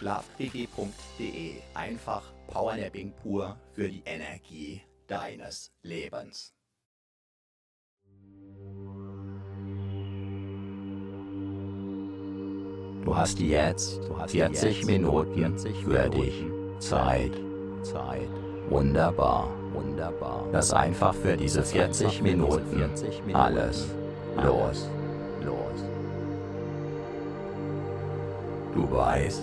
Schlafquickie.de. Einfach Powernapping pur für die Energie deines Lebens. Du hast jetzt 40 Minuten für dich Zeit. Zeit. Wunderbar. Wunderbar. Lass einfach für diese 40 Minuten alles los. Los. Du weißt,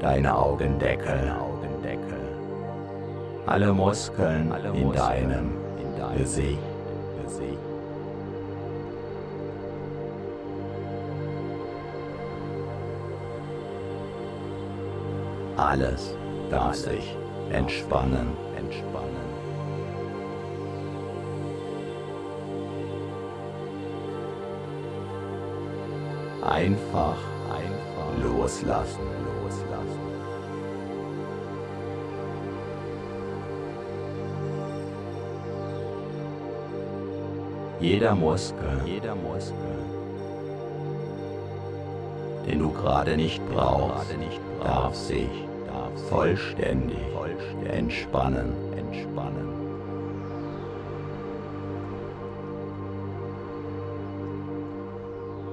Deine Augendeckel. Alle Muskeln in deinem Gesicht. Alles darf sich entspannen, entspannen. einfach, einfach loslassen. Jeder Muskel, jeder Muskel, den du gerade nicht brauchst, darf sich vollständig, entspannen. entspannen.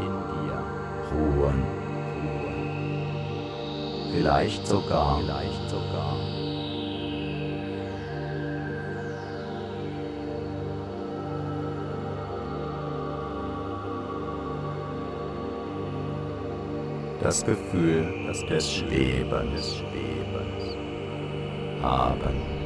In dir ruhen. Vielleicht sogar, vielleicht sogar. Das Gefühl des Schwebens, des Schwebens haben.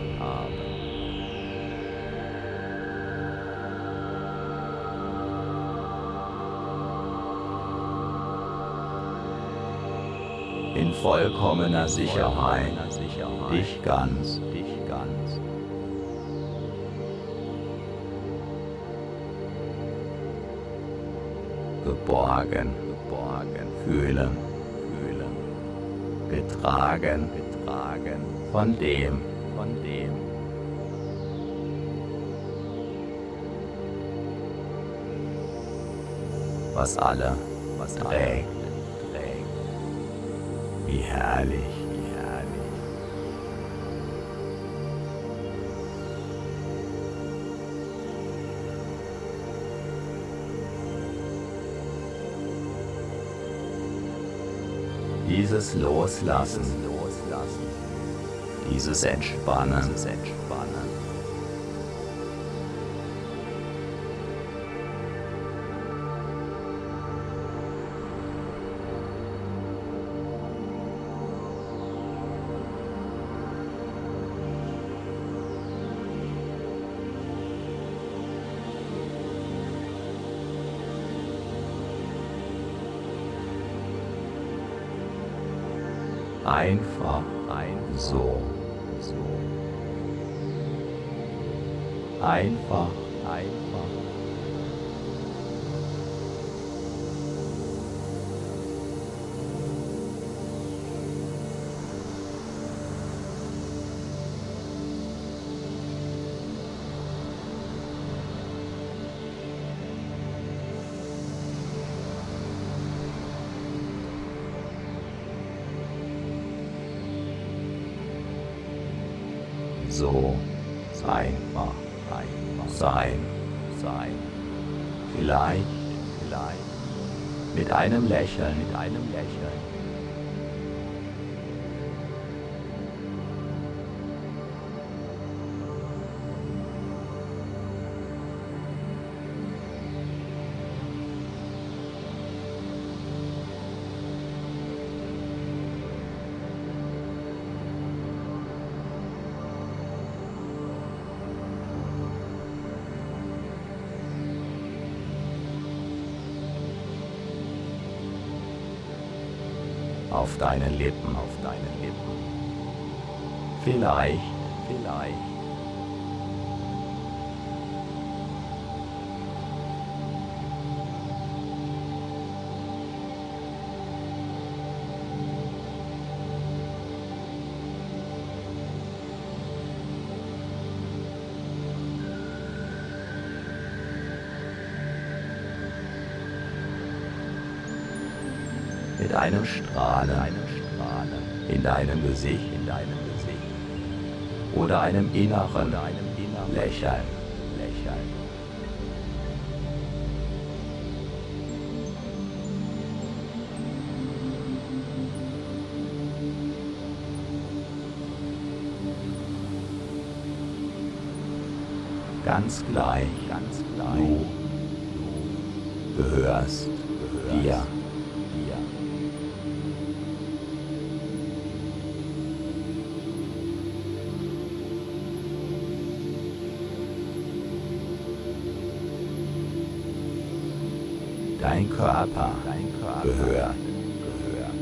Vollkommener Sicherheit, dich ganz, dich ganz. Geborgen, geborgen, fühlen, fühlen, getragen, getragen, von dem, von dem. Was alle, was trägt wie herrlich, wie herrlich. Dieses Loslassen, Loslassen, dieses Entspannen, dieses Entspannen. Einem Lächeln. auf deinen Lippen, auf deinen Lippen. Vielleicht, vielleicht. Mit einem Strahlen, in deinem Gesicht, in deinem Gesicht. Oder einem inneren, oder einem inneren Lächeln, Lächeln. Ganz gleich, ganz gleich. Du gehörst Dein Körper, dein Körper gehört, gehört.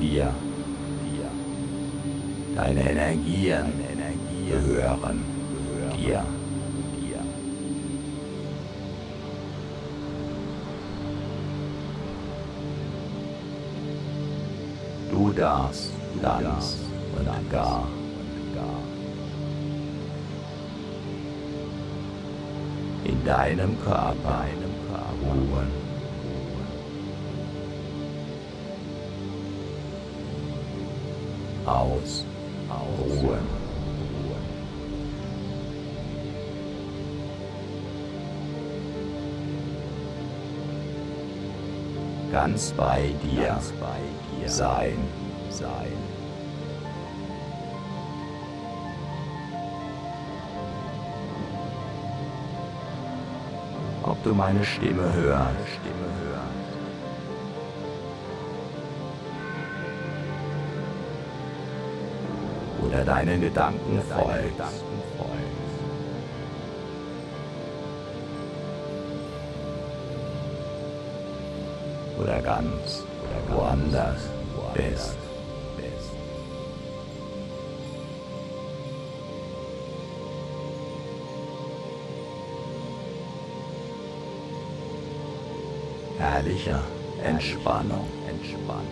Dir, dir. Deine Energien deinem Körper, Körper ruhen. Aus, ausruhen. Ganz bei dir, ganz bei dir sein, sein. Du meine Stimme hörst. Oder deinen Gedanken folgst. Oder ganz woanders bist. Herrlicher Entspannung, Entspannung.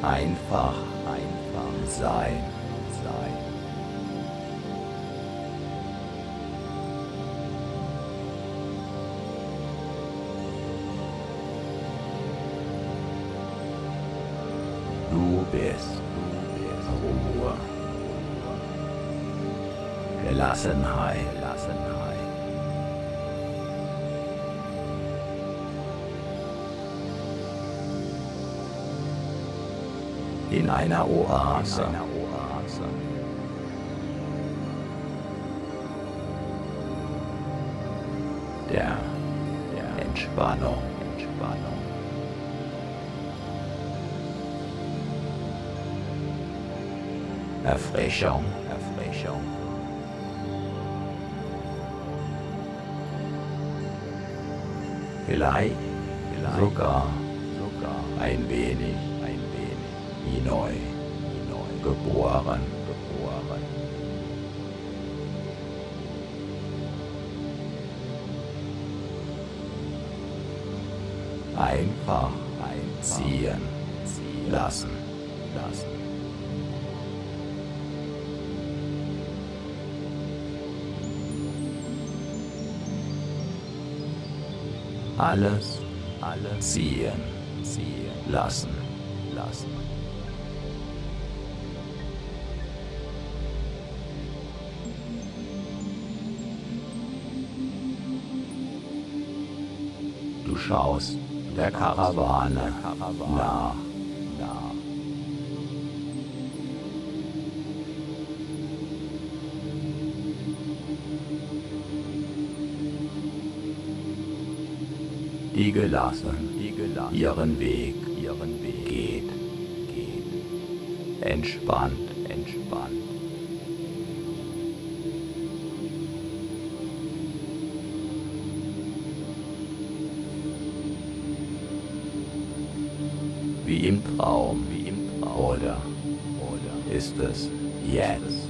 Einfach, einfach sein, sein. Bist, Ruhe, Gelassenheit, Gelassenheit. In einer Oase, einer Oase. Der, der Entspannung, Entspannung. Erfrischung, Erfrischung. Vielleicht, vielleicht sogar, sogar ein wenig, ein wenig. Wie neu, wie neu. Geboren, geboren. Einfach einziehen, ziehen. Lassen, lassen. Alles, alles ziehen, ziehen lassen, lassen. Du schaust der Karawane nach. Die gelassen, die gelassen ihren Weg, ihren Weg geht, geht, entspannt, entspannt. Wie im Traum, wie im Traum, oder, oder ist es jetzt, jetzt.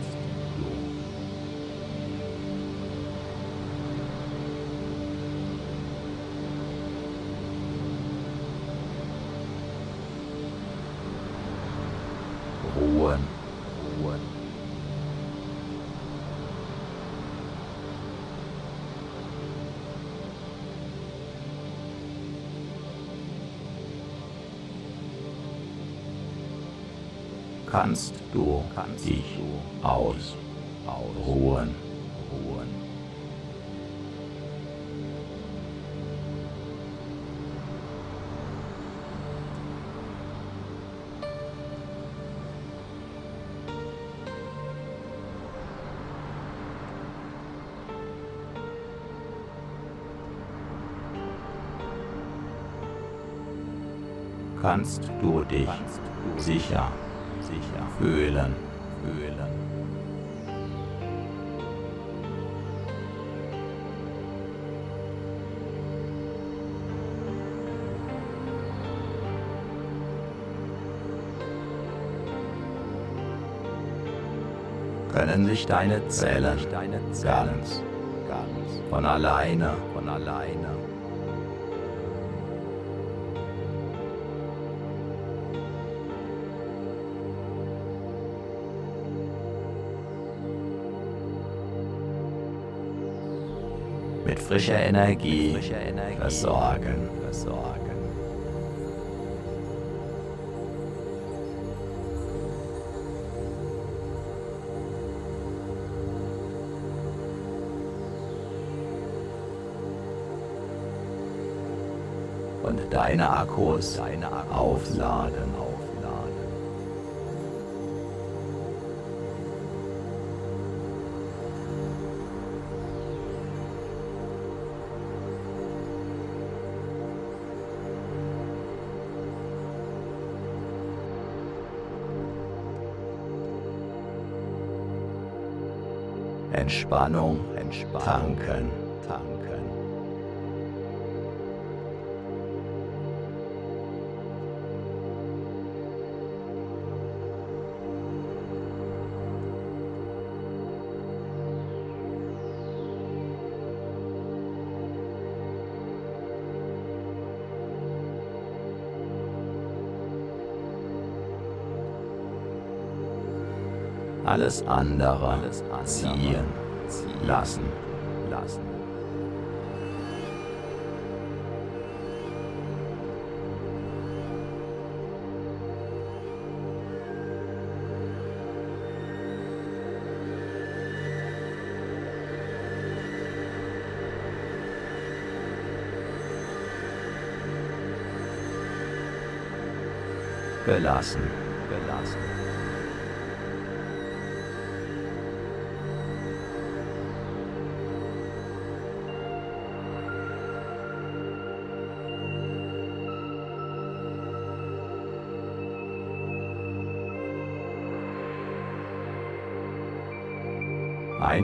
kannst dich du aus, ausruhen. Ruhen. kannst du dich sicher fühlen, fühlen. Können sich deine Zellen ganz, ganz von alleine, von alleine frischer Energie, versorgen. Und deine Akkus, deine aufladen. Entspannung, Entspannung. Tanken, tanken. alles andere, alles andere ziehen, ziehen lassen, lassen. gelassen,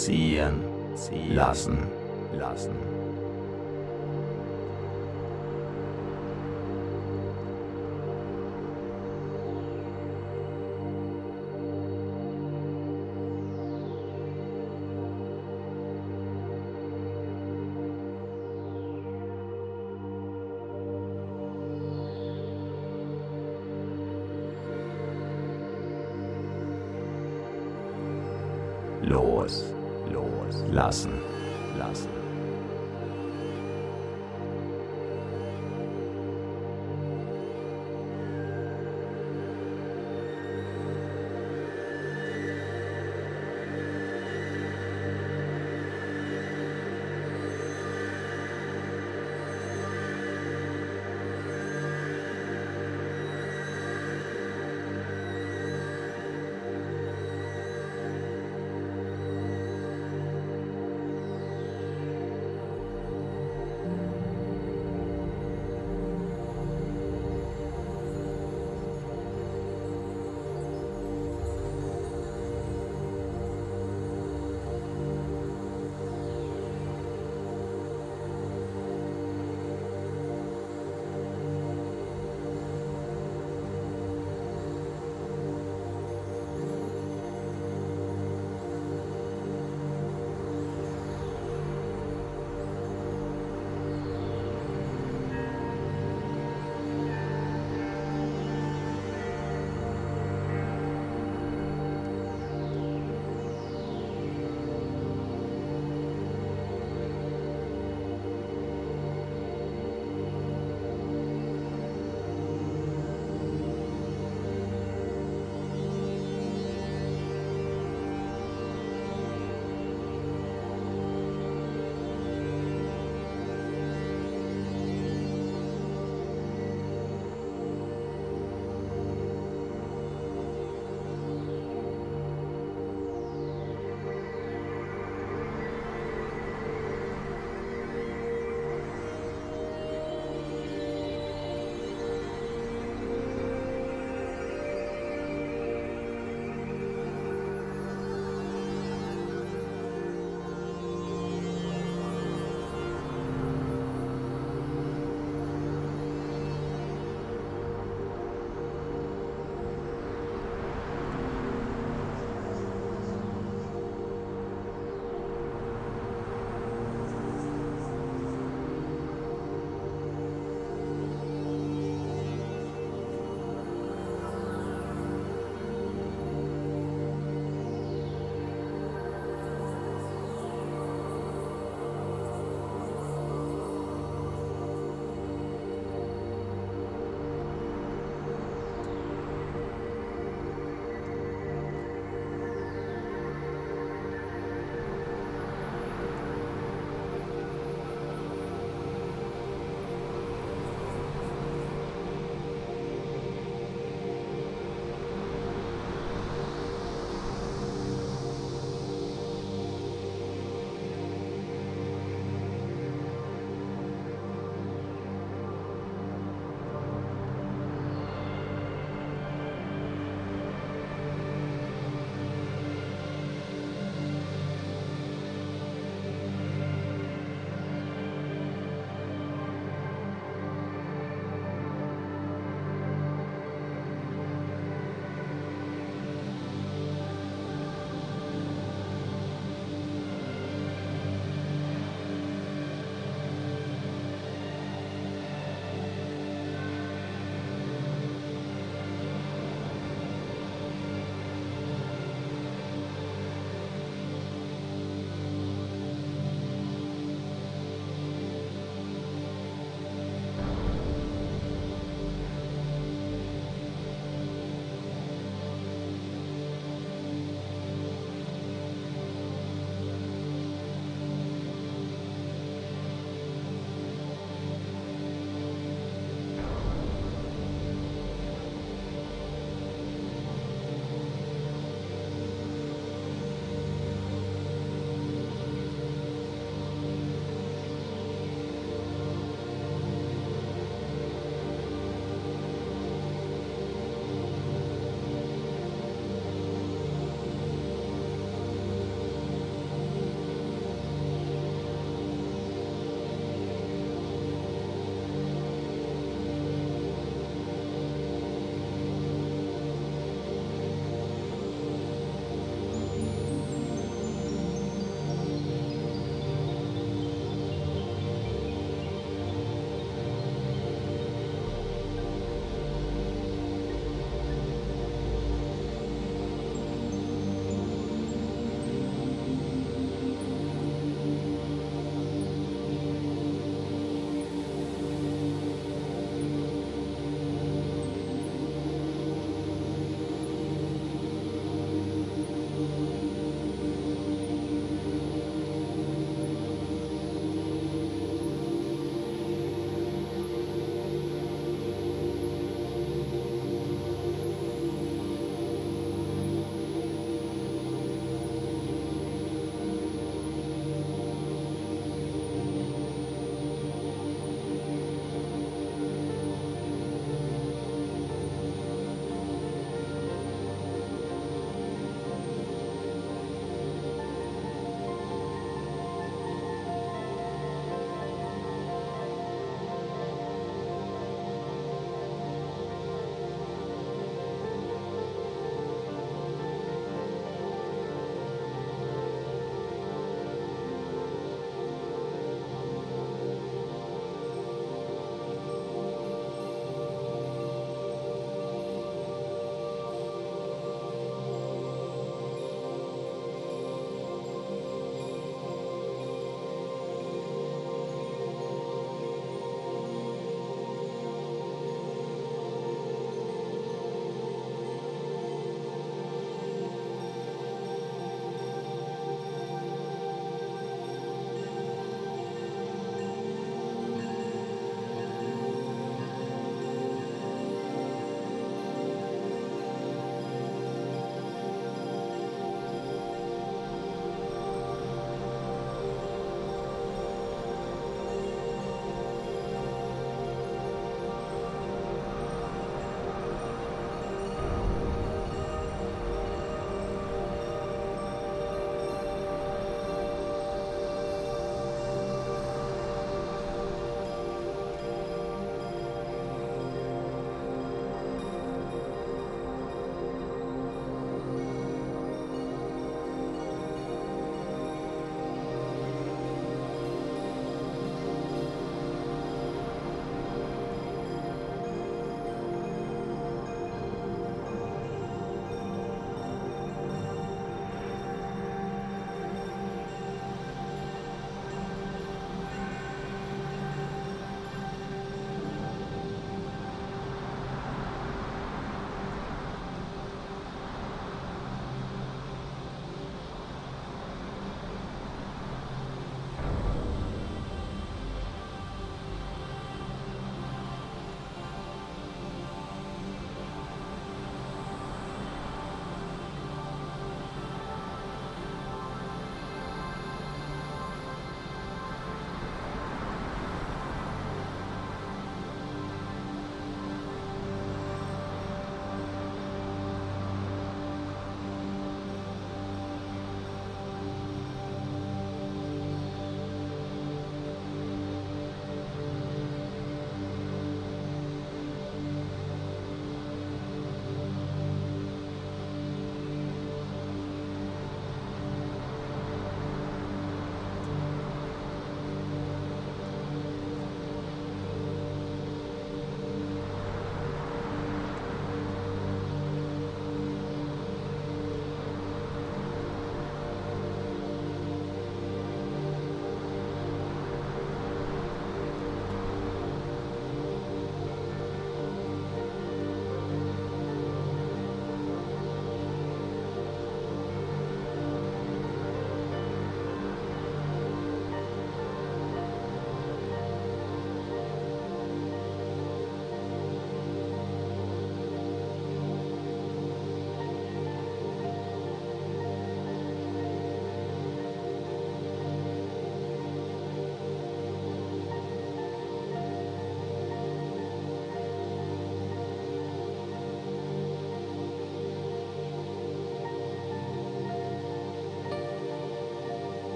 Ziehen, ziehen lassen, lassen.